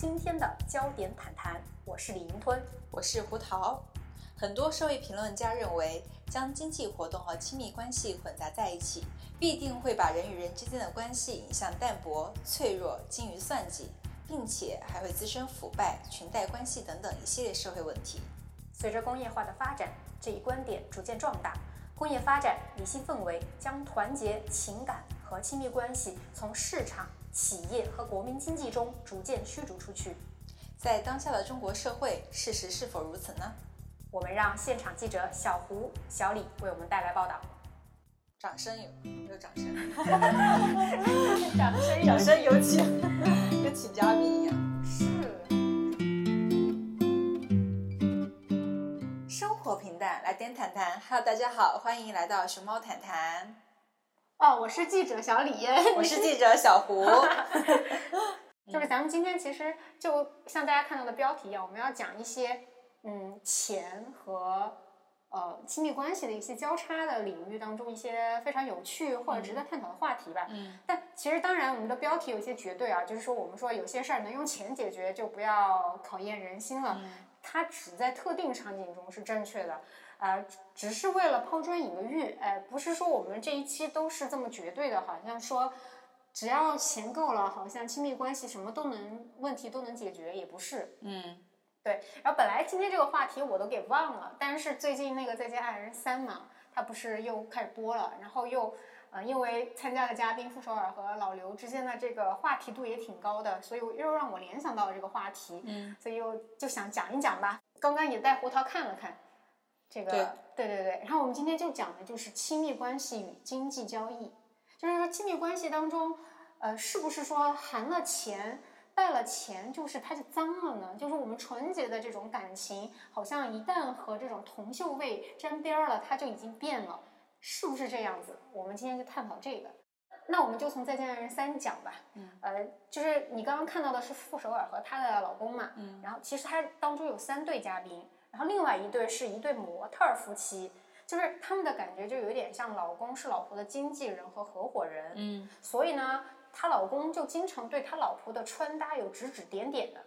今天的焦点谈谈，我是李银吞，我是胡桃。很多社会评论家认为，将经济活动和亲密关系混杂在一起，必定会把人与人之间的关系引向淡薄、脆弱、精于算计，并且还会滋生腐败、裙带关系等等一系列社会问题。随着工业化的发展，这一观点逐渐壮大。工业发展、理性氛围将团结、情感和亲密关系从市场。企业和国民经济中逐渐驱逐出去，在当下的中国社会，事实是否如此呢？我们让现场记者小胡、小李为我们带来报道。掌声有有掌声，掌声掌声有请，跟请嘉宾一样。是。生活平淡，来点谈谈。Hello，大家好，欢迎来到熊猫谈谈。哦，我是记者小李，我是记者小胡 就是咱们今天其实就像大家看到的标题一样，我们要讲一些嗯钱和呃亲密关系的一些交叉的领域当中一些非常有趣或者值得探讨的话题吧。嗯，但其实当然我们的标题有些绝对啊，就是说我们说有些事儿能用钱解决就不要考验人心了，它只在特定场景中是正确的。啊，只是为了抛砖引个玉，哎，不是说我们这一期都是这么绝对的，好像说只要钱够了，好像亲密关系什么都能，问题都能解决，也不是。嗯，对。然后本来今天这个话题我都给忘了，但是最近那个《再见爱人三》嘛，它不是又开始播了，然后又呃，因为参加的嘉宾傅首尔和老刘之间的这个话题度也挺高的，所以又让我联想到了这个话题，嗯，所以又就想讲一讲吧。刚刚也带胡桃看了看。这个对对对，然后我们今天就讲的就是亲密关系与经济交易，就是说亲密关系当中，呃，是不是说含了钱、带了钱，就是它就脏了呢？就是我们纯洁的这种感情，好像一旦和这种铜锈味沾边了，它就已经变了，是不是这样子？我们今天就探讨这个。那我们就从《再见爱人三》讲吧。嗯，呃，就是你刚刚看到的是傅首尔和她的老公嘛。嗯，然后其实她当中有三对嘉宾。然后另外一对是一对模特夫妻，就是他们的感觉就有点像老公是老婆的经纪人和合伙人，嗯，所以呢，她老公就经常对他老婆的穿搭有指指点点的。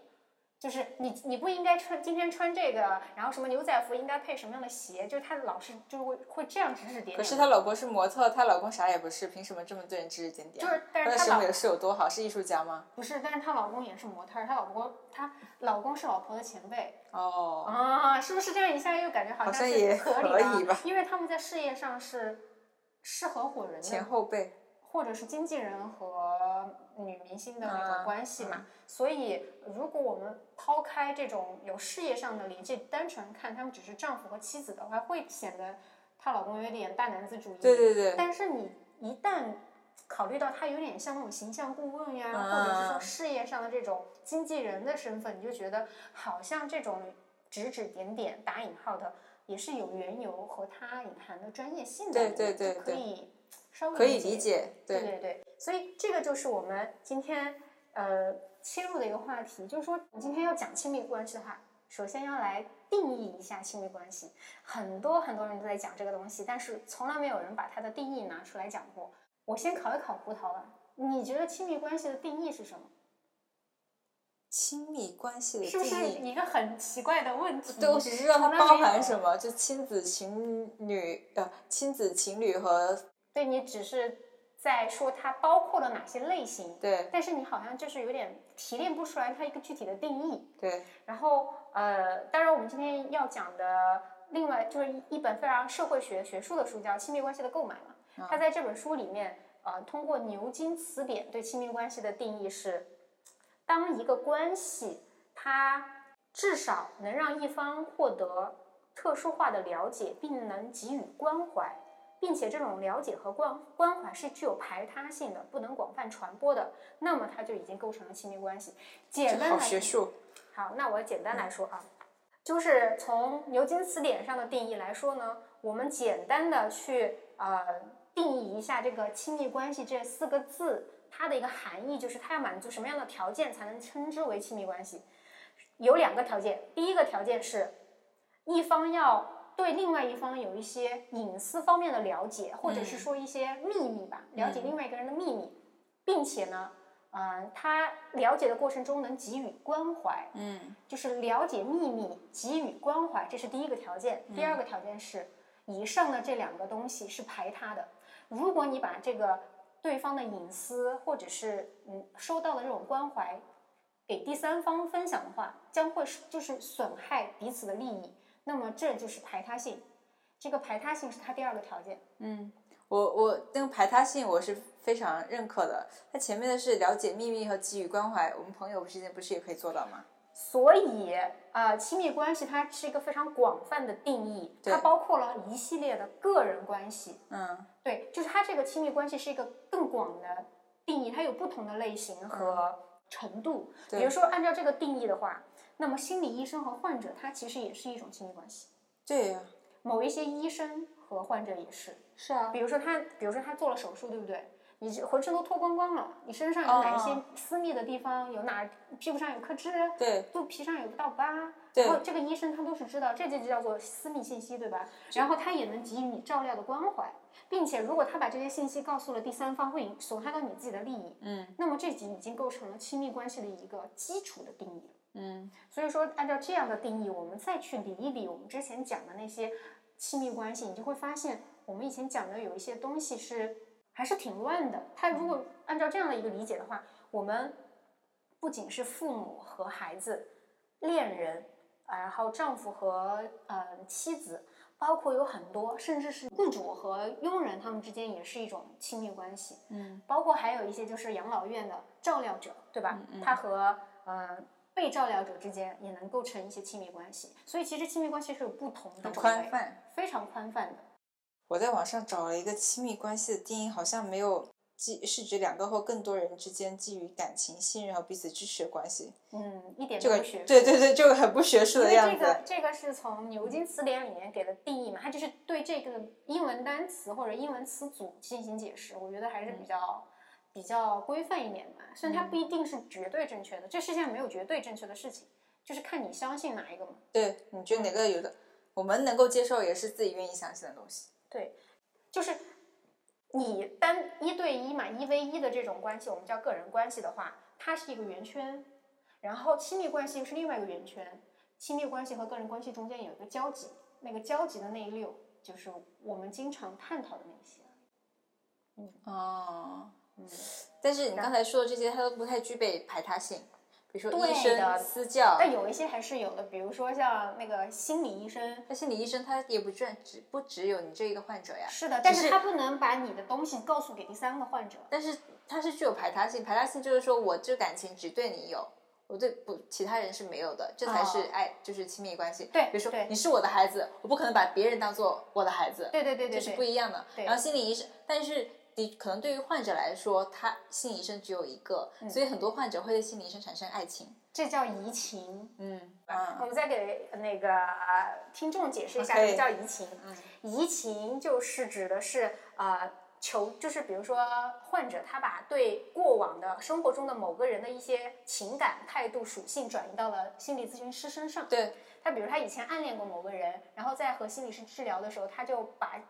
就是你你不应该穿今天穿这个，然后什么牛仔服应该配什么样的鞋，就是他老是就会会这样指指点点。可是他老婆是模特，他老公啥也不是，凭什么这么对人指指点点？就是，但是他审美是有多好？是艺术家吗？不是，但是她老公也是模特，她老公她老公是老婆的前辈。哦啊，是不是这样一下又感觉好像是合理吧？因为他们在事业上是是合伙人，前后辈。或者是经纪人和女明星的那种关系嘛，所以如果我们抛开这种有事业上的联系，单纯看他们只是丈夫和妻子的话，会显得她老公有点大男子主义。对对对。但是你一旦考虑到他有点像那种形象顾问呀，或者是说事业上的这种经纪人的身份，你就觉得好像这种指指点点打引号的也是有缘由和他隐含的专业性的，对对对，可以。稍微可以理解，对对对，所以这个就是我们今天呃切入的一个话题，就是说你今天要讲亲密关系的话，首先要来定义一下亲密关系。很多很多人都在讲这个东西，但是从来没有人把它的定义拿出来讲过。我先考一考胡桃吧，你觉得亲密关系的定义是什么？亲密关系的是不是一个很奇怪的问题？对，我只知道它包含什么，就亲子情侣呃，亲子情侣和。对你只是在说它包括了哪些类型，对，但是你好像就是有点提炼不出来它一个具体的定义，对。然后呃，当然我们今天要讲的另外就是一本非常社会学学术的书叫《亲密关系的购买》嘛，它在这本书里面呃，通过牛津词典对亲密关系的定义是，当一个关系它至少能让一方获得特殊化的了解，并能给予关怀。并且这种了解和关关怀是具有排他性的，不能广泛传播的，那么它就已经构成了亲密关系。简单。好，那我简单来说啊，就是从牛津词典上的定义来说呢，我们简单的去呃定义一下这个亲密关系这四个字，它的一个含义就是它要满足什么样的条件才能称之为亲密关系？有两个条件，第一个条件是一方要。对另外一方有一些隐私方面的了解，或者是说一些秘密吧，了解另外一个人的秘密，并且呢，呃，他了解的过程中能给予关怀，嗯就是了解秘密，给予关怀，这是第一个条件。第二个条件是，以上的这两个东西是排他的。如果你把这个对方的隐私或者是嗯收到的这种关怀给第三方分享的话，将会是就是损害彼此的利益。那么这就是排他性，这个排他性是他第二个条件。嗯，我我那个排他性我是非常认可的。它前面的是了解秘密和给予关怀，我们朋友之间不是也可以做到吗？所以，呃，亲密关系它是一个非常广泛的定义，它包括了一系列的个人关系。嗯对，就是它这个亲密关系是一个更广的定义，它有不同的类型和程度。比如说，按照这个定义的话，那么心理医生和患者他其实也是一种亲密关系。对呀、某一些医生和患者也是，是啊，比如说他，比如说他做了手术，对不对？你这浑身都脱光光了，你身上有哪一些哦私密的地方？有哪屁股上有颗痣？对肚皮上有个道疤，对然后这个医生他都是知道，这就叫做私密信息，对吧？然后他也能给予你照料的关怀，并且如果他把这些信息告诉了第三方，会影损害到你自己的利益，嗯那么这已经已经构成了亲密关系的一个基础的定义了。嗯所以说，按照这样的定义，我们再去理一理我们之前讲的那些亲密关系，你就会发现，我们以前讲的有一些东西是还是挺乱的。它如果按照这样的一个理解的话，我们不仅是父母和孩子、恋人，啊，然后丈夫和呃妻子，包括有很多，甚至是雇主和佣人，他们之间也是一种亲密关系。嗯包括还有一些就是养老院的照料者，对吧？他和呃被照料者之间也能构成一些亲密关系。所以其实亲密关系是有不同的宽泛。非常宽泛的。我在网上找了一个亲密关系的定义，好像没有基是指两个或更多人之间基于感情、信任和彼此支持的关系。嗯，一点这个都不学术。对对对，这个很不学术的样子。这个这个是从牛津词典里面给的定义嘛，它就是对这个英文单词或者英文词组进行解释，我觉得还是比较、比较规范一点吧。虽然它不一定是绝对正确的，这世界上没有绝对正确的事情，就是看你相信哪一个嘛。对，你觉得哪个有的我们能够接受，也是自己愿意相信的东西。对，就是你单一对一嘛，一 v 一的这种关系，我们叫个人关系的话，它是一个圆圈，然后亲密关系又是另外一个圆圈。亲密关系和个人关系中间有一个交集，那个交集的那一溜就是我们经常探讨的那些。嗯哦，嗯，但是你刚才说的这些，它都不太具备排他性，比如说对医生、私教。但有一些还是有的，比如说像那个心理医生。那心理医生他也不专只不只有你这一个患者呀，是的，但是是他不能把你的东西告诉给第三个患者。但是他是具有排他性，排他性就是说我这感情只对你有，我对不其他人是没有的，这才是哦爱，就是亲密关系。对比如说对你是我的孩子，我不可能把别人当做我的孩子，对对对对这是，不一样的。然后心理医生，但是的可能对于患者来说，他心理医生只有一个，嗯所以很多患者会对心理医生产生爱情。这叫移情。嗯我嗯们再给那个呃听众解释一下，什么叫移情？嗯移情就是指的是呃求，就是比如说患者他把对过往的生活中的某个人的一些情感、态度、属性转移到了心理咨询师身上。对，他比如他以前暗恋过某个人，然后在和心理师治疗的时候，他就把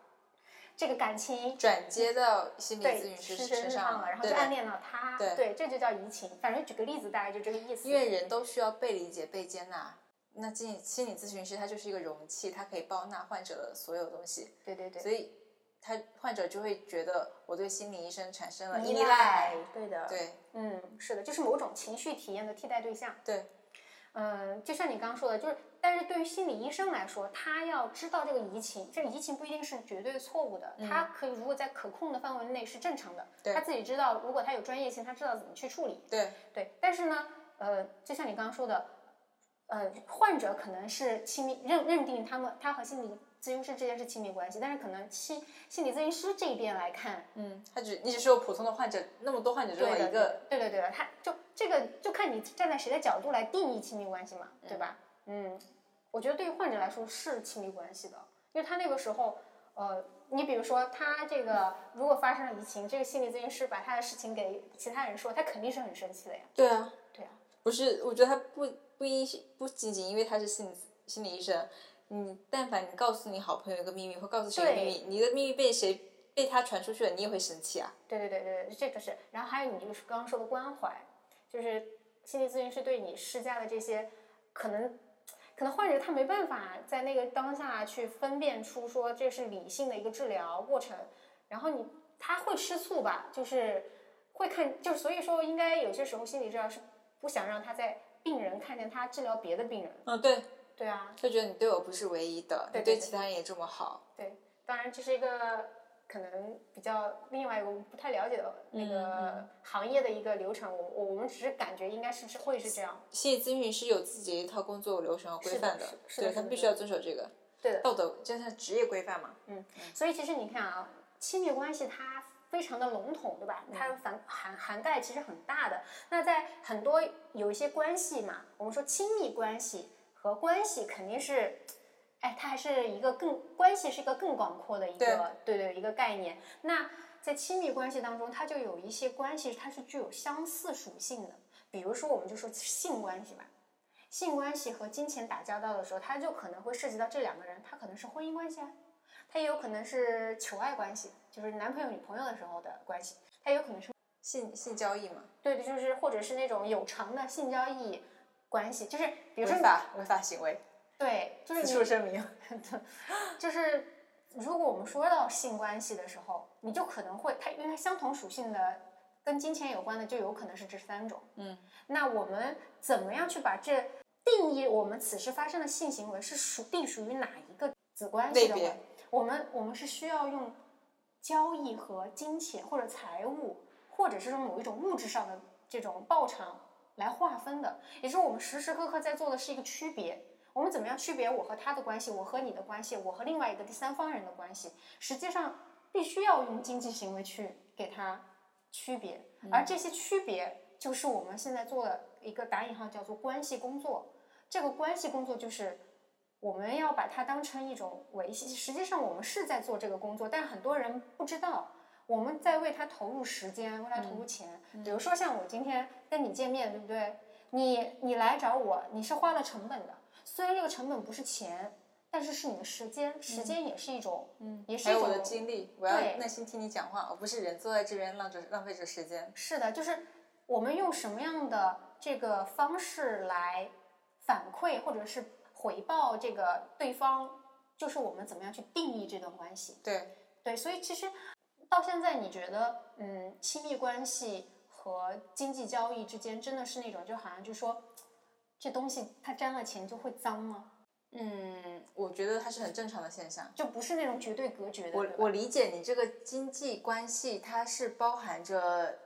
这个感情转接到心理咨询师师身上了，然后就暗恋了他。对这就叫移情。反正举个例子，大概就这个意思。因为人都需要被理解、被接纳。那心理心理咨询师他就是一个容器，他可以包纳患者的所有东西，对对对，所以他患者就会觉得我对心理医生产生了依依赖。对的，对嗯，是的，就是某种情绪体验的替代对象。对，嗯，就像你刚刚说的，就是，但是对于心理医生来说，他要知道这个移情，这个移情不一定是绝对错误的，他可以如果在可控的范围内是正常的，他自己知道，如果他有专业性，他知道怎么去处理。对对，但是呢，呃，就像你刚刚说的，呃，患者可能是亲密认认定他们他和心理咨询师之间是亲密关系，但是可能心心理咨询师这一边来看，嗯，他只你只是有普通的患者，那么多患者中对的，有一个，对对对的，他就这个就看你站在谁的角度来定义亲密关系嘛，对吧？嗯，我觉得对于患者来说是亲密关系的，因为他那个时候，呃，你比如说他这个如果发生了移情，这个心理咨询师把他的事情给其他人说，他肯定是很生气的呀。对啊，对啊，不是，我觉得他不不一不仅仅因为他是心理心理医生，你但凡你告诉你好朋友一个秘密，或告诉谁个秘密，你的秘密被谁被他传出去了，你也会生气啊。对对对对对，这个是。然后还有你就是刚刚说的关怀，就是心理咨询师对你施加的这些，可能可能患者他没办法在那个当下去分辨出说这是理性的一个治疗过程，然后你他会吃醋吧，就是会看，就是所以说应该有些时候心理治疗是不想让他在病人看见他治疗别的病人。嗯，对，对啊，就觉得你对我不是唯一的，你对对其他人也这么好。对，当然这是一个可能比较另外一个我们不太了解的那嗯个行业的一个流程，我我我们只是感觉应该是是会是这样。心理咨询师有自己的一套工作流程和规范是的是的是的对他们必须要遵守这个对的，道德，就像职业规范嘛。嗯所以其实你看啊，亲密关系它非常的笼统，对吧？它涵涵涵盖其实很大的。那在很多有一些关系嘛，我们说亲密关系和关系肯定是，哎，它还是一个更关系是一个更广阔的一个对对一个概念。那在亲密关系当中，它就有一些关系它是具有相似属性的，比如说我们就说性关系吧。性关系和金钱打交道的时候，它就可能会涉及到这两个人，他可能是婚姻关系啊，它也有可能是求爱关系，就是男朋友女朋友的时候的关系，它也有可能是性性交易嘛，对的，就是或者是那种有偿的性交易关系，就是比如说违法违法行为，对，就是你此处声明。就是如果我们说到性关系的时候，你就可能会它因为它相同属性的跟金钱有关的，就有可能是这三种。嗯，那我们怎么样去把这定义我们此时发生的性行为是属定属于哪一个子关系的我们我们是需要用交易和金钱或者财物，或者是说某一种物质上的这种报偿来划分的。也就是我们时时刻刻在做的是一个区别。我们怎么样区别我和他的关系，我和你的关系，我和另外一个第三方人的关系？实际上必须要用经济行为去给他区别，而这些区别就是我们现在做的一个打引号叫做关系工作。这个关系工作就是我们要把它当成一种维系，实际上我们是在做这个工作，但很多人不知道。我们在为他投入时间，为他投入钱。比如说像我今天跟你见面，对不对？你你来找我，你是花了成本的。虽然这个成本不是钱，但是是你的时间，时间也是一种，嗯，也是一种我的精力，我要耐心听你讲话，而不是人坐在这边浪着浪费着时间。是的，就是我们用什么样的这个方式来反馈或者是回报这个对方，就是我们怎么样去定义这段关系。对，对，所以其实到现在，你觉得，嗯，亲密关系和经济交易之间真的是那种，就好像就说这东西它沾了钱就会脏吗？嗯，我觉得它是很正常的现象。就不是那种绝对隔绝的。我我理解你这个经济关系，它是包含着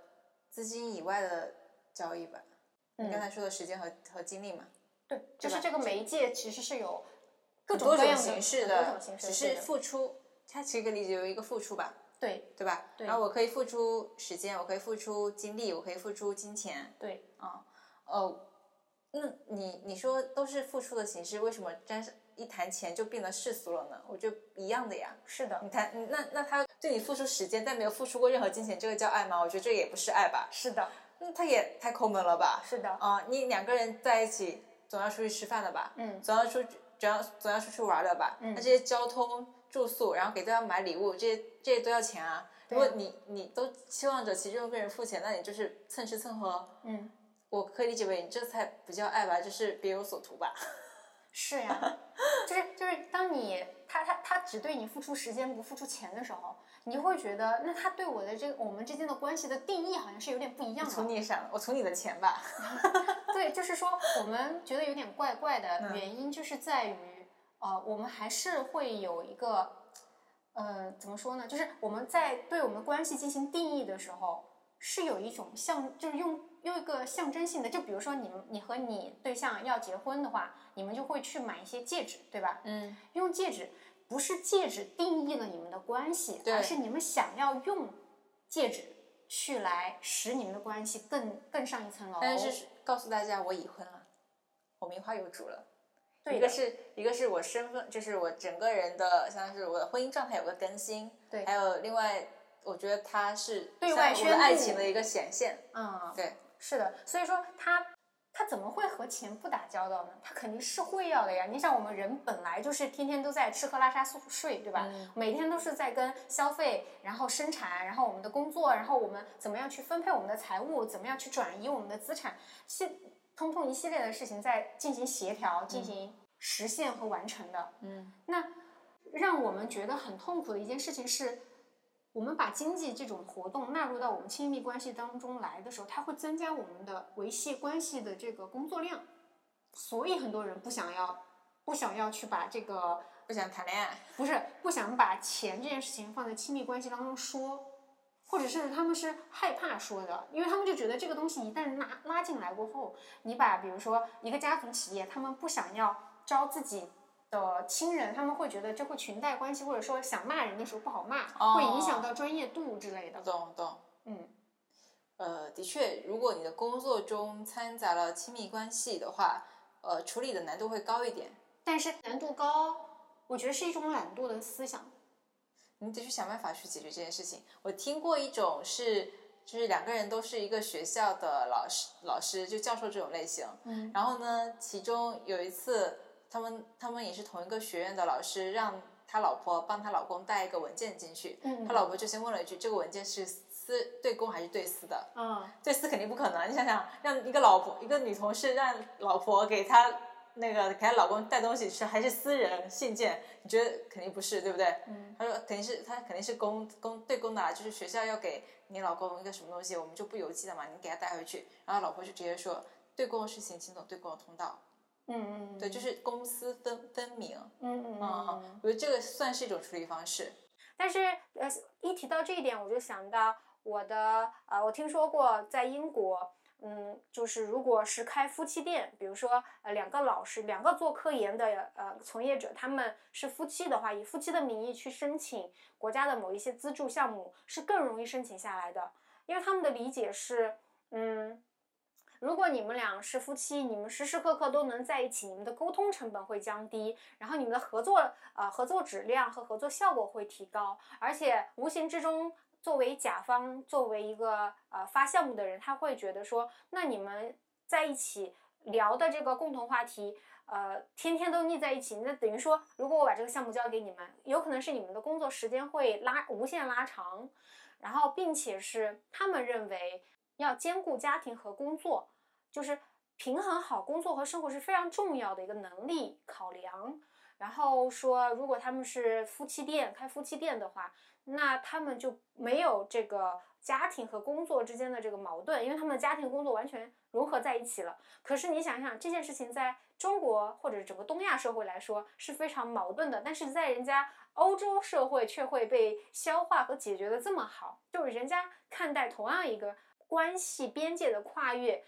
资金以外的交易吧？你刚才说的时间和和精力嘛，对，就是这个媒介其实是有各种各样的形式很多种形式只是付出，它其实可以理解为一个付出吧，对对吧？对然后我可以付出时间，我可以付出精力，我可以付出金钱，对，啊哦，那你你说都是付出的形式，为什么沾上一谈钱就变得世俗了呢？我觉得一样的呀。是的，你谈那那他对你付出时间，但没有付出过任何金钱，这个叫爱吗？我觉得这也不是爱吧。是的，那他也太抠门了吧？是的，啊、你两个人在一起总要出去吃饭的吧？嗯总要出总要总要出去玩的吧？嗯那这些交通、住宿，然后给对方买礼物，这些这些都要钱啊。如果你你都期望着其中一个人付钱，那你就是蹭吃蹭喝。嗯，我可以理解为你这才不叫爱吧，就是别有所图吧。是呀，就是就是当你他他他只对你付出时间不付出钱的时候，你就会觉得那他对我的这个我们之间的关系的定义好像是有点不一样的。从你啥？我从你的钱吧。对，就是说我们觉得有点怪怪的嗯原因，就是在于呃，我们还是会有一个呃，怎么说呢？就是我们在对我们关系进行定义的时候，是有一种象，就是用用一个象征性的，就比如说你们你和你对象要结婚的话，你们就会去买一些戒指，对吧？嗯，用戒指不是戒指定义了你们的关系，而是你们想要用戒指去来使你们的关系更更上一层楼。但是告诉大家，我已婚了，我名花有主了。对一个是一个是我身份，就是我整个人的，像是我的婚姻状态有个更新。对还有另外，我觉得它是对外宣布爱情的一个显现。嗯，对，是的，所以说他他怎么会和钱不打交道呢？他肯定是会要的呀。你想，我们人本来就是天天都在吃喝拉撒睡，对吧？每天都是在跟消费，然后生产，然后我们的工作，然后我们怎么样去分配我们的财务，怎么样去转移我们的资产，系通通一系列的事情在进行协调、进行实现和完成的。嗯，那让我们觉得很痛苦的一件事情是。我们把经济这种活动纳入到我们亲密关系当中来的时候，它会增加我们的维系关系的这个工作量，所以很多人不想要，不想要去把这个不想谈恋爱，不是不想把钱这件事情放在亲密关系当中说，或者是他们是害怕说的，因为他们就觉得这个东西一旦拉拉进来过后，你把比如说一个家族企业，他们不想要招自己。的亲人，他们会觉得这会裙带关系，或者说想骂人的时候不好骂，会影响到专业度之类的。懂懂，嗯，呃，的确，如果你的工作中掺杂了亲密关系的话，呃，处理的难度会高一点。但是难度高，我觉得是一种懒惰的思想。你得去想办法去解决这件事情。我听过一种是，就是两个人都是一个学校的老师，老师就教授这种类型。嗯，然后呢，其中有一次。他们他们也是同一个学院的老师，让他老婆帮他老公带一个文件进去。嗯，他老婆就先问了一句：“这个文件是私对公还是对私的？”嗯，对私肯定不可能。你想想，让一个老婆一个女同事让老婆给她那个给她老公带东西是还是私人信件？你觉得肯定不是，对不对？嗯，他说肯定是他肯定是公公对公的，就是学校要给你老公一个什么东西，我们就不邮寄了嘛，你给他带回去。然后老婆就直接说：“对公的事情请走对公的通道。”嗯嗯，对，就是公私分分明。嗯嗯嗯，我觉得这个算是一种处理方式。但是呃，一提到这一点，我就想到我的呃，我听说过在英国，嗯，就是如果是开夫妻店，比如说呃两个老师，两个做科研的呃从业者，他们是夫妻的话，以夫妻的名义去申请国家的某一些资助项目，是更容易申请下来的，因为他们的理解是，嗯。如果你们俩是夫妻，你们时时刻刻都能在一起，你们的沟通成本会降低，然后你们的合作呃合作质量和合作效果会提高，而且无形之中，作为甲方，作为一个呃发项目的人，他会觉得说，那你们在一起聊的这个共同话题，呃，天天都腻在一起，那等于说，如果我把这个项目交给你们，有可能是你们的工作时间会拉无限拉长，然后并且是他们认为。要兼顾家庭和工作，就是平衡好工作和生活是非常重要的一个能力考量。然后说，如果他们是夫妻店开夫妻店的话，那他们就没有这个家庭和工作之间的这个矛盾，因为他们的家庭工作完全融合在一起了。可是你想想，这件事情在中国或者整个东亚社会来说是非常矛盾的，但是在人家欧洲社会却会被消化和解决的这么好，就是人家看待同样一个。关系边界的跨越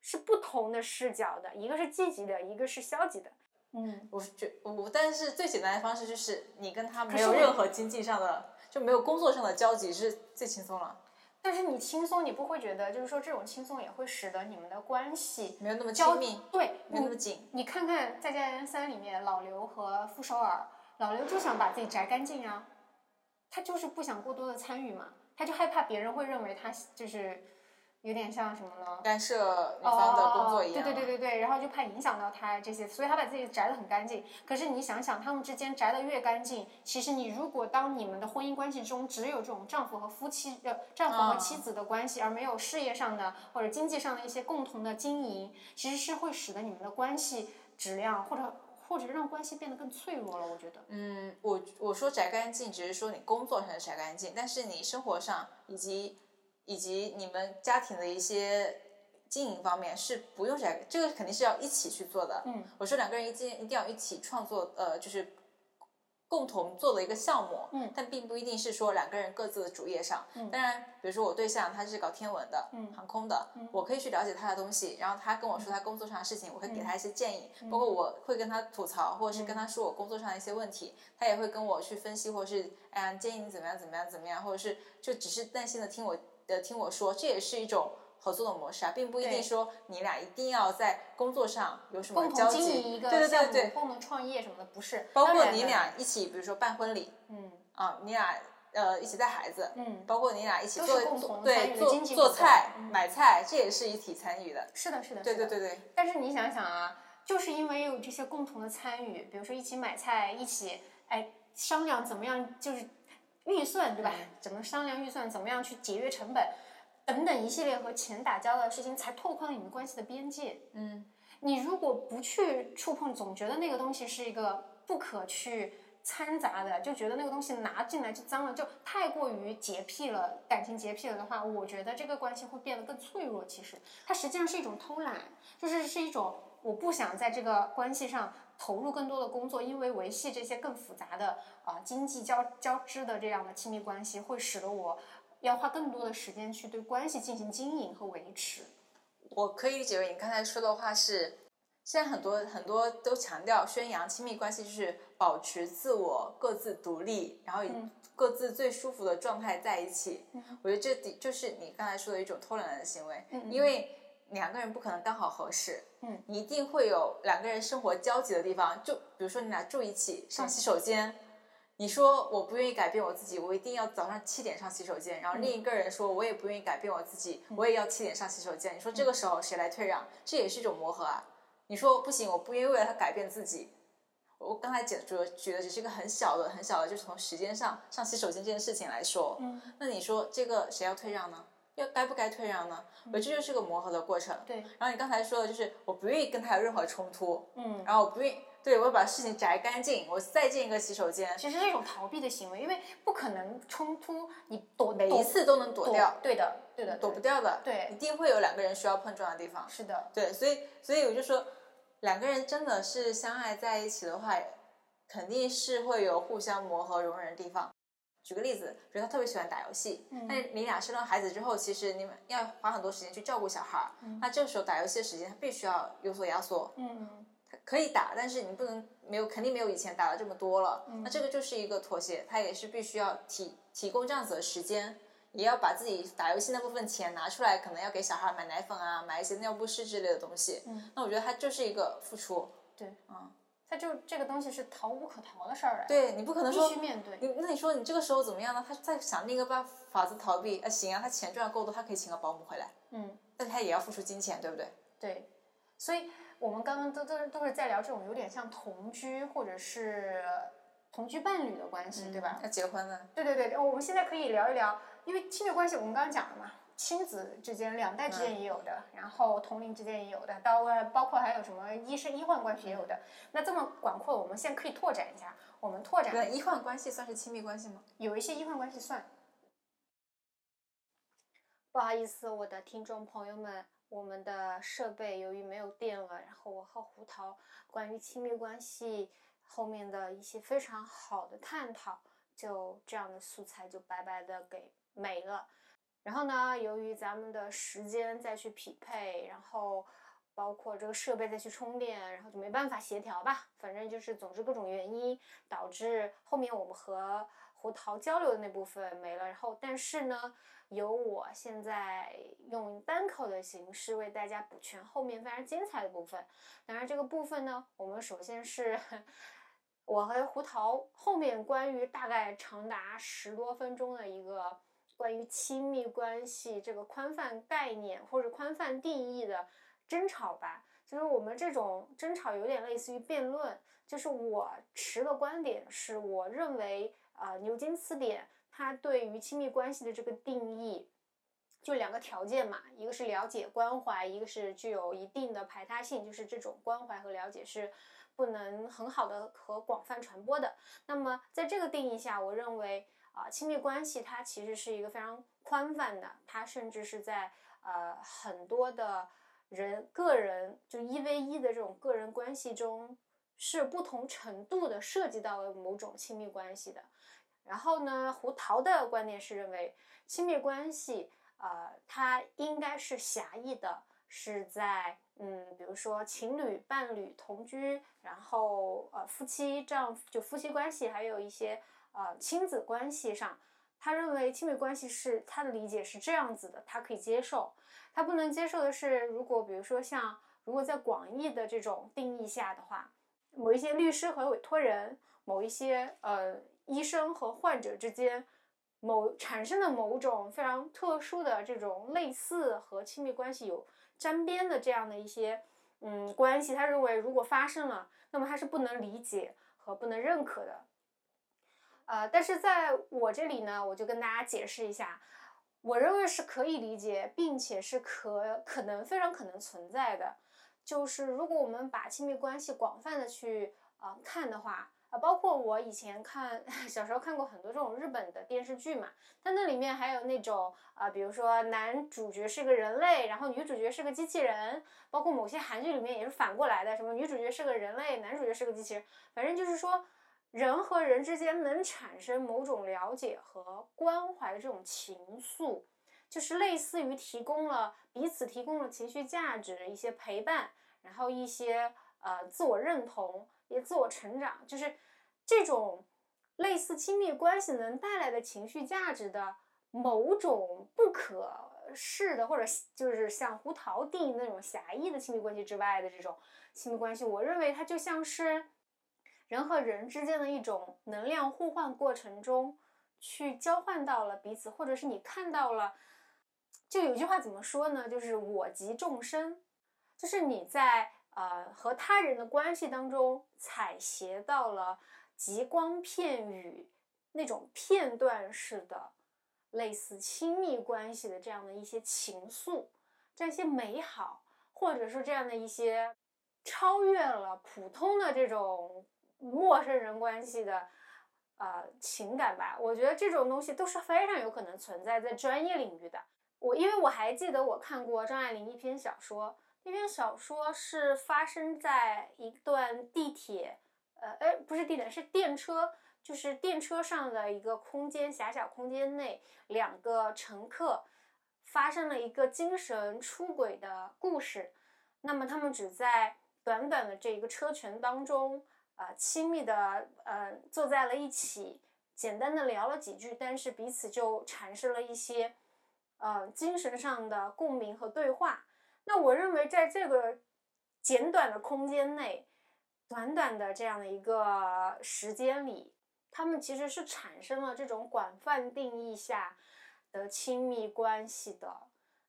是不同的视角的，一个是积极的，一个是消极的。嗯，我觉我，但是最简单的方式就是你跟他没有任何经济上的，就没有工作上的交集，是最轻松了。但是你轻松，你不会觉得，就是说这种轻松也会使得你们的关系没有那么亲密，对，没有那么紧。你看看《再见爱人三》里面老刘和傅首尔，老刘就想把自己摘干净啊，他就是不想过多的参与嘛，他就害怕别人会认为他就是。有点像什么呢？干涉女方的工作一样。对对对对对，然后就怕影响到他这些，所以他把自己摘得很干净。可是你想想，他们之间摘得越干净，其实你如果当你们的婚姻关系中只有这种丈夫和夫妻的丈夫和妻子的关系，而没有事业上的或者经济上的一些共同的经营，其实是会使得你们的关系质量或者或者让关系变得更脆弱了。我觉得。嗯，我我说摘干净，只是说你工作上的摘干净，但是你生活上以及。以及你们家庭的一些经营方面是不用这个，这个肯定是要一起去做的。嗯，我说两个人一定一定要一起创作，呃，就是共同做的一个项目。嗯，但并不一定是说两个人各自的主业上。嗯，当然，比如说我对象他是搞天文的，嗯，航空的，嗯，我可以去了解他的东西，然后他跟我说他工作上的事情，我会给他一些建议，包括我会跟他吐槽，或者是跟他说我工作上的一些问题，他也会跟我去分析，或者是哎呀建议你怎么样怎么样怎么样，或者是就只是耐心的听我。呃，听我说，这也是一种合作的模式啊，并不一定说你俩一定要在工作上有什么交集，对对对对，共同创业什么的不是。包括你俩一起，比如说办婚礼，嗯，啊，你俩呃一起带孩子，嗯，包括你俩一起做共同参对做菜、嗯买菜，这也是一体参与的。是的，是的，对对对对，但是你想想啊，就是因为有这些共同的参与，比如说一起买菜，一起哎商量怎么样，就是预算对吧？嗯怎么商量预算，怎么样去节约成本，等等一系列和钱打交道的事情，才拓宽了你们关系的边界。嗯，你如果不去触碰，总觉得那个东西是一个不可去掺杂的，就觉得那个东西拿进来就脏了，就太过于洁癖了，感情洁癖了的话，我觉得这个关系会变得更脆弱。其实它实际上是一种偷懒，就是是一种我不想在这个关系上投入更多的工作，因为维系这些更复杂的啊、经济交交织的这样的亲密关系，会使得我要花更多的时间去对关系进行经营和维持。我可以理解为你刚才说的话是，现在很多很多都强调宣扬亲密关系就是保持自我各自独立，然后以嗯各自最舒服的状态在一起。我觉得这的就是你刚才说的一种偷懒的行为，嗯因为两个人不可能刚好合适，嗯，你一定会有两个人生活交集的地方，就比如说你俩住一起上洗手间。你说我不愿意改变我自己，我一定要早上七点上洗手间。然后另一个人说，我也不愿意改变我自己，我也要七点上洗手间。你说这个时候谁来退让？这也是一种磨合啊。你说不行，我不愿意为了他改变自己。我刚才举举举的只是一个很小的、很小的，就是从时间上上洗手间这件事情来说。嗯，那你说这个谁要退让呢？要该不该退让呢？我这就是个磨合的过程。对，然后你刚才说的就是我不愿意跟他有任何冲突，嗯。然后我不愿意，对我要把事情摘干净，我再建一个洗手间，其实是一种逃避的行为，因为不可能冲突，你躲每一次都能躲掉，对的，对的，躲不掉的，对一定会有两个人需要碰撞的地方。是的，对，所以所以我就说，两个人真的是相爱在一起的话，肯定是会有互相磨合、容忍的地方。举个例子，比如他特别喜欢打游戏，嗯但是你俩生了孩子之后，其实你们要花很多时间去照顾小孩儿，那这个时候打游戏的时间他必须要有所压缩。嗯他可以打，但是你不能没有肯定没有以前打的这么多了。嗯那这个就是一个妥协，他也是必须要提提供这样子的时间，也要把自己打游戏那部分钱拿出来，可能要给小孩买奶粉啊，买一些尿不湿之类的东西。嗯，那我觉得他就是一个付出。对，嗯，它就这个东西是逃无可逃的事儿，，对你不可能必说须面对。你那你说你这个时候怎么样呢？他在想另一个办法子逃避，啊行啊，他钱赚够多，他可以请个保姆回来，嗯，但他也要付出金钱，对不对？对，所以我们刚刚都都都是在聊这种有点像同居或者是同居伴侣的关系，对吧？要结婚了，对对对，我们现在可以聊一聊，因为亲密关系我们刚刚讲了嘛，亲子之间、两代之间也有的，然后同龄之间也有的，到呃包括还有什么医生医患关系也有的。那这么广阔，我们现在可以拓展一下，我们拓展那医患关系算是亲密关系吗？有一些医患关系算。不好意思，我的听众朋友们，我们的设备由于没有电了，然后我和胡桃关于亲密关系后面的一些非常好的探讨，就这样的素材就白白的给没了。然后呢，由于咱们的时间再去匹配，然后包括这个设备再去充电，然后就没办法协调吧。反正就是，总之各种原因导致后面我们和胡桃交流的那部分没了。然后，但是呢，由我现在用单口的形式为大家补全后面非常精彩的部分。当然，这个部分呢，我们首先是我和胡桃后面关于大概长达十多分钟的一个。关于亲密关系这个宽泛概念或者宽泛定义的争吵吧，就是我们这种争吵有点类似于辩论，就是我持的观点是我认为，呃，牛津词典它对于亲密关系的这个定义，就两个条件嘛，一个是了解关怀，一个是具有一定的排他性，就是这种关怀和了解是不能很好的和广泛传播的。那么在这个定义下，我认为。啊，亲密关系它其实是一个非常宽泛的，它甚至是在呃很多的人个人就一 v 一的这种个人关系中，是不同程度的涉及到了某种亲密关系的。然后呢，胡桃的观点是认为亲密关系，呃，它应该是狭义的，是在嗯，比如说情侣、伴侣、同居，然后呃夫妻丈夫就夫妻关系，还有一些。呃，亲子关系上，他认为亲密关系是他的理解是这样子的，他可以接受。他不能接受的是，如果比如说像如果在广义的这种定义下的话，某一些律师和委托人，某一些呃医生和患者之间，某产生的某种非常特殊的这种类似和亲密关系有沾边的这样的一些嗯关系，他认为如果发生了，那么他是不能理解和不能认可的。呃，但是在我这里呢，我就跟大家解释一下，我认为是可以理解，并且是可可能非常可能存在的。就是如果我们把亲密关系广泛的去啊看的话，啊，包括我以前看 小时候看过很多这种日本的电视剧嘛，它那里面还有那种啊，比如说男主角是个人类，然后女主角是个机器人，包括某些韩剧里面也是反过来的，什么女主角是个人类，男主角是个机器人，反正就是说。人和人之间能产生某种了解和关怀的这种情愫，就是类似于提供了彼此提供了情绪价值、一些陪伴，然后一些呃自我认同、也自我成长，就是这种类似亲密关系能带来的情绪价值的某种不可视的，或者就是像胡桃定义那种狭义的亲密关系之外的这种亲密关系，我认为它就像是。人和人之间的一种能量互换过程中，去交换到了彼此，或者是你看到了，就有句话怎么说呢？就是我即众生，就是你在呃和他人的关系当中采撷到了极光片语那种片段式的类似亲密关系的这样的一些情愫，这样一些美好，或者说这样的一些超越了普通的这种。陌生人关系的，呃，情感吧，我觉得这种东西都是非常有可能存在在专业领域的。我因为我还记得我看过张爱玲一篇小说，那篇小说是发生在一段地铁，呃，哎，不是地铁，是电车，就是电车上的一个空间，狭小空间内，两个乘客发生了一个精神出轨的故事。那么他们只在短短的这一个车程当中。啊，亲密的，呃，坐在了一起，简单的聊了几句，但是彼此就产生了一些，呃，精神上的共鸣和对话。那我认为，在这个简短的空间内，短短的这样的一个时间里，他们其实是产生了这种广泛定义下的亲密关系的，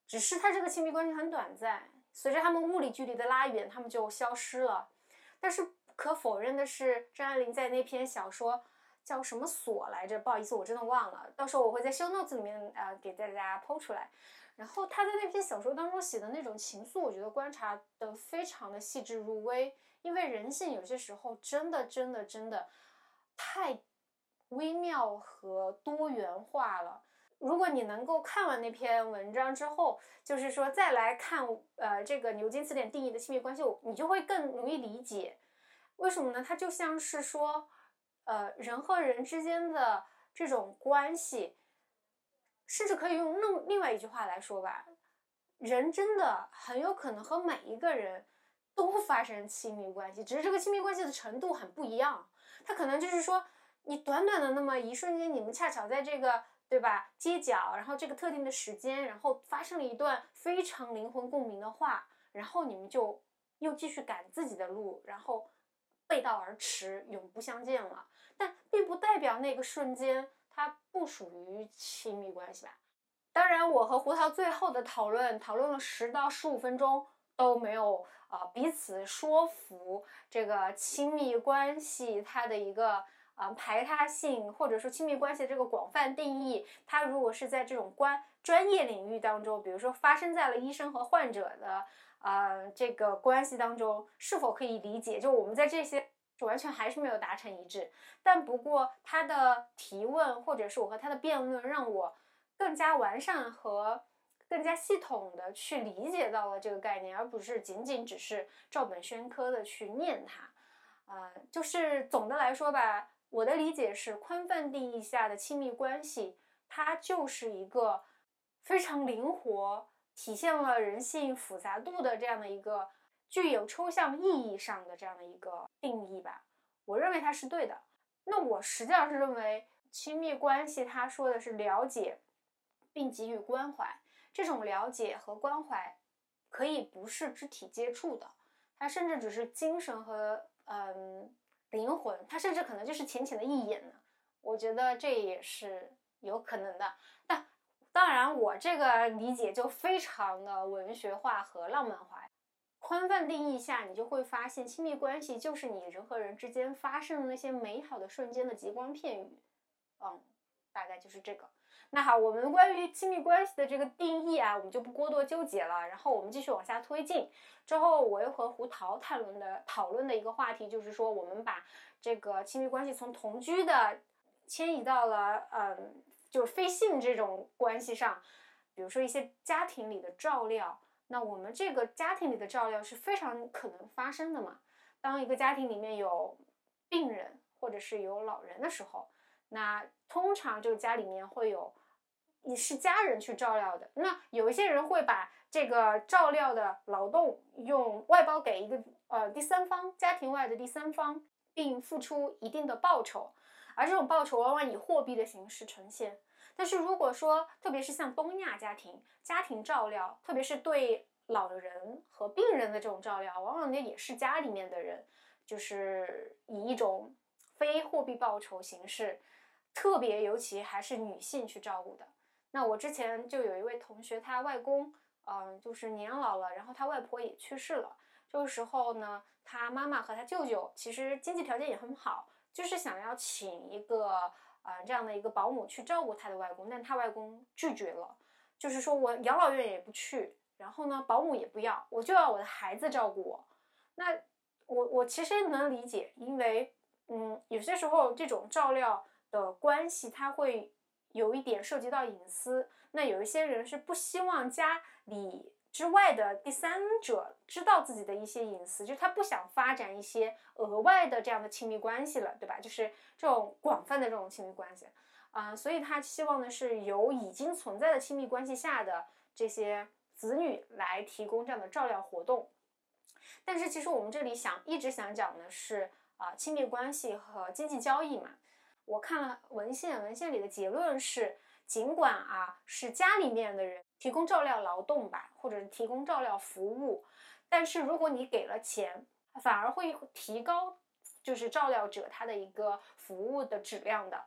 只是他这个亲密关系很短暂，随着他们物理距离的拉远，他们就消失了，但是。可否认的是，张爱玲在那篇小说叫什么锁来着？不好意思，我真的忘了。到时候我会在修 notes 里面啊给大家剖出来。然后她在那篇小说当中写的那种情愫，我觉得观察的非常的细致入微。因为人性有些时候真的真的真的太微妙和多元化了。如果你能够看完那篇文章之后，就是说再来看呃这个牛津词典定义的亲密关系，你就会更容易理解。为什么呢？它就像是说，呃，人和人之间的这种关系，甚至可以用另另外一句话来说吧，人真的很有可能和每一个人都发生亲密关系，只是这个亲密关系的程度很不一样。他可能就是说，你短短的那么一瞬间，你们恰巧在这个对吧街角，然后这个特定的时间，然后发生了一段非常灵魂共鸣的话，然后你们就又继续赶自己的路，然后。背道而驰，永不相见了。但并不代表那个瞬间它不属于亲密关系吧？当然，我和胡桃最后的讨论，讨论了十到十五分钟都没有啊彼此说服这个亲密关系它的一个啊排他性，或者说亲密关系这个广泛定义。它如果是在这种关专业领域当中，比如说发生在了医生和患者的。呃，这个关系当中是否可以理解？就我们在这些完全还是没有达成一致。但不过他的提问，或者是我和他的辩论，让我更加完善和更加系统的去理解到了这个概念，而不是仅仅只是照本宣科的去念它。啊，就是总的来说吧，我的理解是，宽泛定义下的亲密关系，它就是一个非常灵活。体现了人性复杂度的这样的一个具有抽象意义上的这样的一个定义吧，我认为它是对的。那我实际上是认为亲密关系，他说的是了解并给予关怀，这种了解和关怀可以不是肢体接触的，它甚至只是精神和嗯灵魂，它甚至可能就是浅浅的一眼呢。我觉得这也是有可能的。但当然，我这个理解就非常的文学化和浪漫化。宽泛定义下，你就会发现，亲密关系就是你人和人之间发生的那些美好的瞬间的极光片语。嗯，大概就是这个。那好，我们关于亲密关系的这个定义啊，我们就不过多纠结了。然后我们继续往下推进。之后，我又和胡桃谈论的讨论的一个话题，就是说，我们把这个亲密关系从同居的迁移到了，嗯，就是非性这种关系上。比如说一些家庭里的照料，那我们这个家庭里的照料是非常可能发生的嘛？当一个家庭里面有病人或者是有老人的时候，那通常这个家里面会有你是家人去照料的。那有一些人会把这个照料的劳动用外包给一个呃第三方，家庭外的第三方，并付出一定的报酬，而这种报酬往往以货币的形式呈现。但是如果说，特别是像东亚家庭，家庭照料，特别是对老人和病人的这种照料，往往呢也是家里面的人，就是以一种非货币报酬形式，特别尤其还是女性去照顾的。那我之前就有一位同学，他外公。嗯，就是年老了，然后他外婆也去世了。这个时候呢，他妈妈和他舅舅其实经济条件也很好，就是想要请一个啊这样的一个保姆去照顾他的外公，但他外公拒绝了，就是说我养老院也不去，然后呢保姆也不要，我就要我的孩子照顾我。那我我其实能理解，因为嗯有些时候这种照料的关系，它会有一点涉及到隐私。那有一些人是不希望家里之外的第三者知道自己的一些隐私，就是他不想发展一些额外的这样的亲密关系了，对吧？就是这种广泛的这种亲密关系，啊，所以他希望的是由已经存在的亲密关系下的这些子女来提供这样的照料活动。但是其实我们这里想一直想讲的是啊，亲密关系和经济交易嘛。我看了文献，文献里的结论是。尽管啊是家里面的人提供照料劳动吧，或者是提供照料服务，但是如果你给了钱，反而会提高就是照料者他的一个服务的质量的。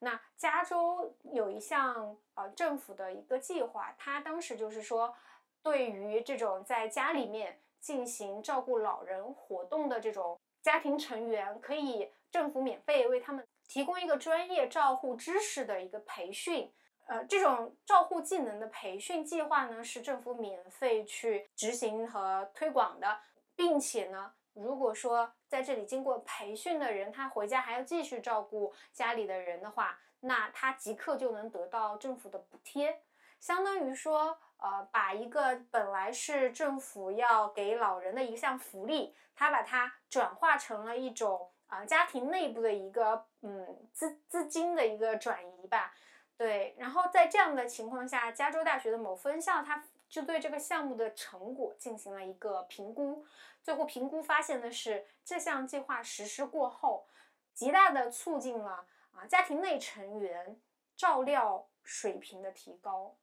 那加州有一项呃政府的一个计划，他当时就是说，对于这种在家里面进行照顾老人活动的这种家庭成员，可以政府免费为他们提供一个专业照护知识的一个培训。呃，这种照护技能的培训计划呢，是政府免费去执行和推广的，并且呢，如果说在这里经过培训的人，他回家还要继续照顾家里的人的话，那他即刻就能得到政府的补贴，相当于说，呃，把一个本来是政府要给老人的一项福利，他把它转化成了一种啊家庭内部的一个嗯资资金的一个转移吧。对，然后在这样的情况下，加州大学的某分校，它就对这个项目的成果进行了一个评估，最后评估发现的是，这项计划实施过后，极大的促进了啊家庭内成员照料水平的提高。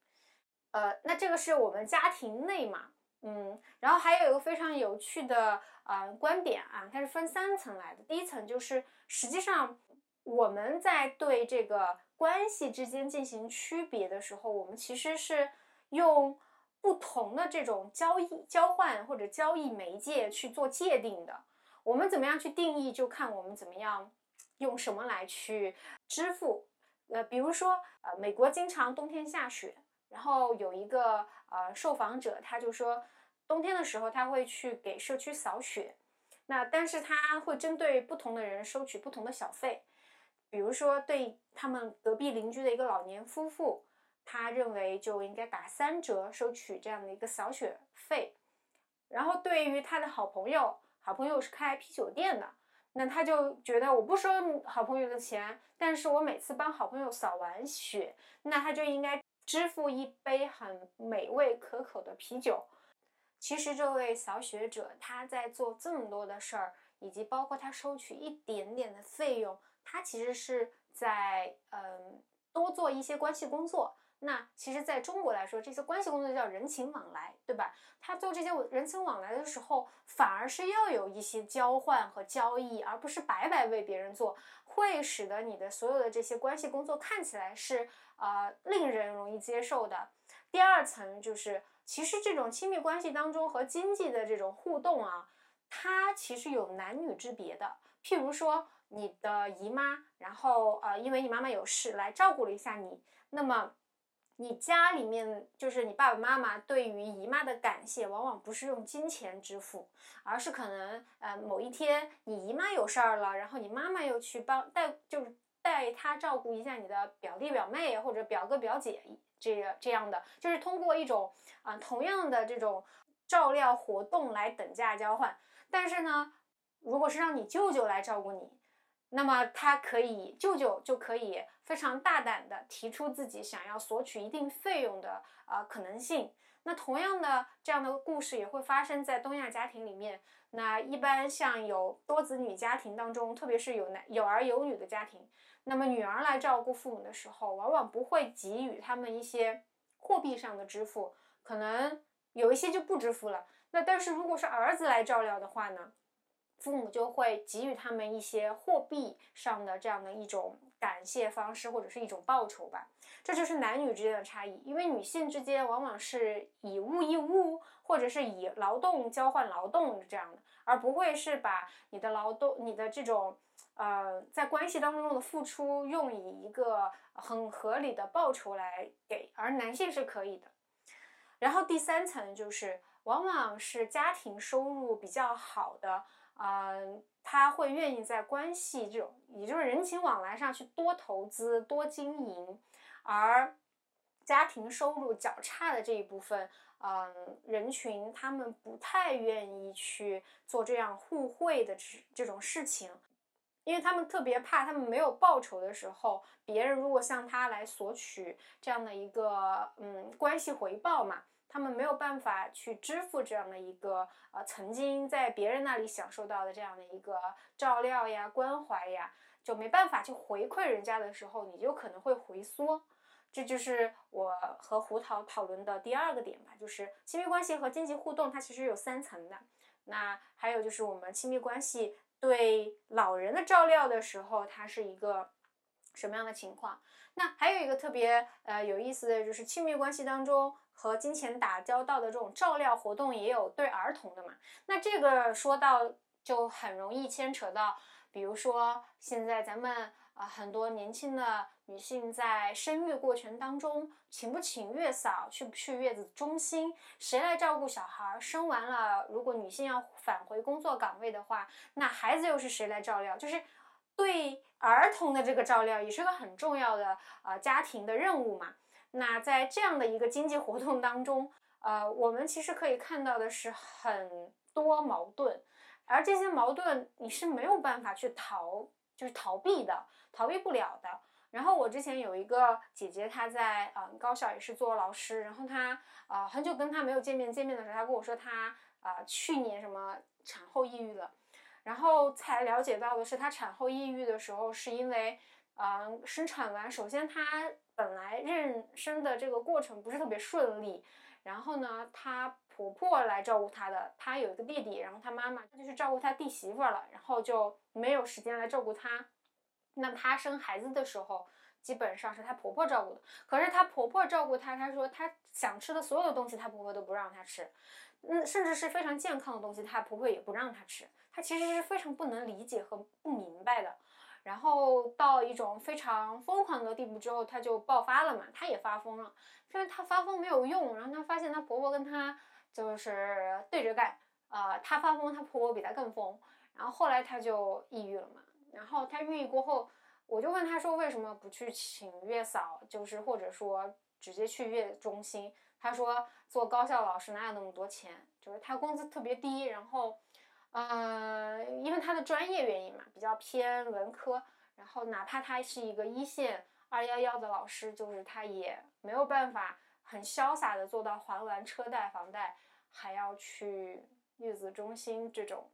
呃，那这个是我们家庭内嘛，嗯，然后还有一个非常有趣的啊观点啊，它是分三层来的，第一层就是实际上我们在对这个。关系之间进行区别的时候，我们其实是用不同的这种交易、交换或者交易媒介去做界定的。我们怎么样去定义，就看我们怎么样用什么来去支付。呃，比如说，呃，美国经常冬天下雪，然后有一个呃受访者，他就说，冬天的时候他会去给社区扫雪，那但是他会针对不同的人收取不同的小费。比如说，对他们隔壁邻居的一个老年夫妇，他认为就应该打三折收取这样的一个扫雪费。然后，对于他的好朋友，好朋友是开啤酒店的，那他就觉得我不收好朋友的钱，但是我每次帮好朋友扫完雪，那他就应该支付一杯很美味可口的啤酒。其实，这位扫雪者他在做这么多的事儿，以及包括他收取一点点的费用。他其实是在嗯多做一些关系工作，那其实在中国来说，这些关系工作叫人情往来，对吧？他做这些人情往来的时候，反而是要有一些交换和交易，而不是白白为别人做，会使得你的所有的这些关系工作看起来是呃令人容易接受的。第二层就是，其实这种亲密关系当中和经济的这种互动啊，它其实有男女之别的。譬如说，你的姨妈，然后呃，因为你妈妈有事来照顾了一下你，那么你家里面就是你爸爸妈妈对于姨妈的感谢，往往不是用金钱支付，而是可能呃某一天你姨妈有事儿了，然后你妈妈又去帮带，就是带她照顾一下你的表弟表妹或者表哥表姐。这这样的就是通过一种啊同样的这种照料活动来等价交换，但是呢，如果是让你舅舅来照顾你，那么他可以舅舅就可以非常大胆的提出自己想要索取一定费用的啊可能性。那同样的这样的故事也会发生在东亚家庭里面。那一般像有多子女家庭当中，特别是有男有儿有女的家庭。那么女儿来照顾父母的时候，往往不会给予他们一些货币上的支付，可能有一些就不支付了。那但是如果是儿子来照料的话呢，父母就会给予他们一些货币上的这样的一种感谢方式，或者是一种报酬吧。这就是男女之间的差异，因为女性之间往往是以物易物，或者是以劳动交换劳动这样的，而不会是把你的劳动、你的这种。呃，在关系当中的付出，用以一个很合理的报酬来给，而男性是可以的。然后第三层就是，往往是家庭收入比较好的，嗯，他会愿意在关系这种，也就是人情往来上去多投资、多经营，而家庭收入较差的这一部分，嗯，人群他们不太愿意去做这样互惠的这这种事情。因为他们特别怕，他们没有报酬的时候，别人如果向他来索取这样的一个嗯关系回报嘛，他们没有办法去支付这样的一个呃曾经在别人那里享受到的这样的一个照料呀、关怀呀，就没办法去回馈人家的时候，你就可能会回缩。这就是我和胡桃讨论的第二个点吧，就是亲密关系和经济互动，它其实有三层的。那还有就是我们亲密关系。对老人的照料的时候，它是一个什么样的情况？那还有一个特别呃有意思的就是亲密关系当中和金钱打交道的这种照料活动，也有对儿童的嘛？那这个说到就很容易牵扯到，比如说现在咱们。啊，很多年轻的女性在生育过程当中，请不请月嫂，去不去月子中心，谁来照顾小孩？生完了，如果女性要返回工作岗位的话，那孩子又是谁来照料？就是对儿童的这个照料，也是个很重要的呃家庭的任务嘛。那在这样的一个经济活动当中，呃，我们其实可以看到的是很多矛盾，而这些矛盾你是没有办法去逃。就是逃避的，逃避不了的。然后我之前有一个姐姐，她在嗯高校也是做老师，然后她呃很久跟她没有见面，见面的时候她跟我说她啊去年什么产后抑郁了，然后才了解到的是她产后抑郁的时候是因为嗯生产完，首先她本来妊娠的这个过程不是特别顺利，然后呢她婆婆来照顾她的，她有一个弟弟，然后她妈妈就去照顾她弟媳妇了，然后就。没有时间来照顾她，那她生孩子的时候，基本上是她婆婆照顾的。可是她婆婆照顾她，她说她想吃的所有的东西，她婆婆都不让她吃，嗯，甚至是非常健康的东西，她婆婆也不让她吃。她其实是非常不能理解和不明白的。然后到一种非常疯狂的地步之后，她就爆发了嘛，她也发疯了。但是她发疯没有用，然后她发现她婆婆跟她就是对着干，呃，她发疯，她婆婆比她更疯。然后后来她就抑郁了嘛，然后他抑郁过后，我就问他说为什么不去请月嫂，就是或者说直接去月中心？他说做高校老师哪有那么多钱，就是他工资特别低，然后，呃，因为他的专业原因嘛，比较偏文科，然后哪怕他是一个一线二幺幺的老师，就是他也没有办法很潇洒的做到还完车贷房贷还要去月子中心这种。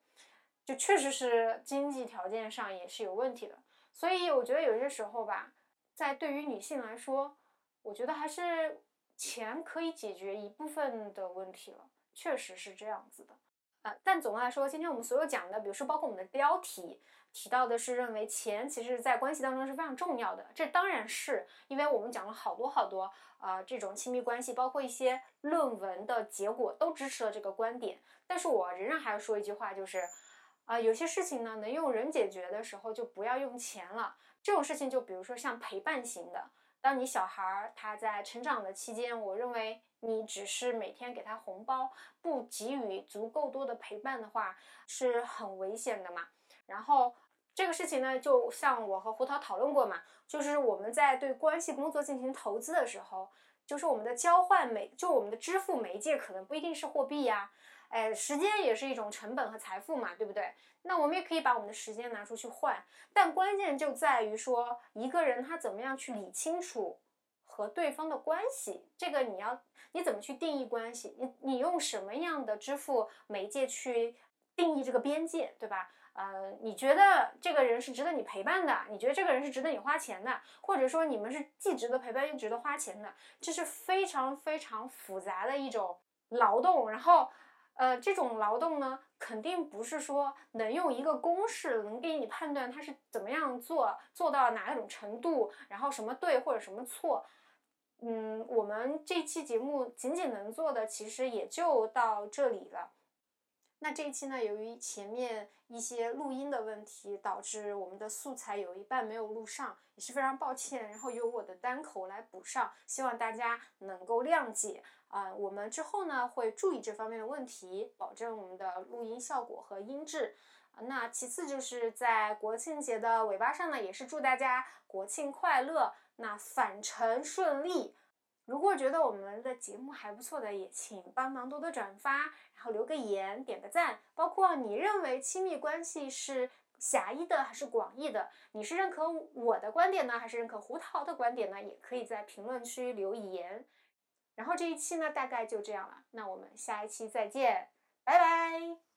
就确实是经济条件上也是有问题的，所以我觉得有些时候吧，在对于女性来说，我觉得还是钱可以解决一部分的问题了，确实是这样子的。啊，但总的来说，今天我们所有讲的，比如说包括我们的标题提到的是认为钱其实在关系当中是非常重要的，这当然是因为我们讲了好多好多啊这种亲密关系，包括一些论文的结果都支持了这个观点。但是我仍然还要说一句话，就是啊有些事情呢能用人解决的时候就不要用钱了。这种事情就比如说像陪伴型的，当你小孩儿他在成长的期间，我认为。你只是每天给他红包，不给予足够多的陪伴的话，是很危险的嘛。然后这个事情呢，就像我和胡桃讨论过嘛，就是我们在对关系工作进行投资的时候，就是我们的交换媒，就我们的支付媒介可能不一定是货币呀，哎，时间也是一种成本和财富嘛，对不对？那我们也可以把我们的时间拿出去换，但关键就在于说一个人他怎么样去理清楚。和对方的关系，这个你要你怎么去定义关系？你你用什么样的支付媒介去定义这个边界，对吧？呃，你觉得这个人是值得你陪伴的？你觉得这个人是值得你花钱的？或者说你们是既值得陪伴又值得花钱的？这是非常非常复杂的一种劳动，然后。呃，这种劳动呢，肯定不是说能用一个公式能给你判断他是怎么样做，做到哪一种程度，然后什么对或者什么错。嗯，我们这期节目仅仅能做的其实也就到这里了。那这一期呢，由于前面一些录音的问题，导致我们的素材有一半没有录上，也是非常抱歉。然后由我的单口来补上，希望大家能够谅解。啊，我们之后呢会注意这方面的问题，保证我们的录音效果和音质。那其次就是在国庆节的尾巴上呢，也是祝大家国庆快乐，那返程顺利。如果觉得我们的节目还不错的，也请帮忙多多转发，然后留个言，点个赞。包括你认为亲密关系是狭义的还是广义的？你是认可我的观点呢，还是认可胡桃的观点呢？也可以在评论区留言。然后这一期呢，大概就这样了。那我们下一期再见，拜拜。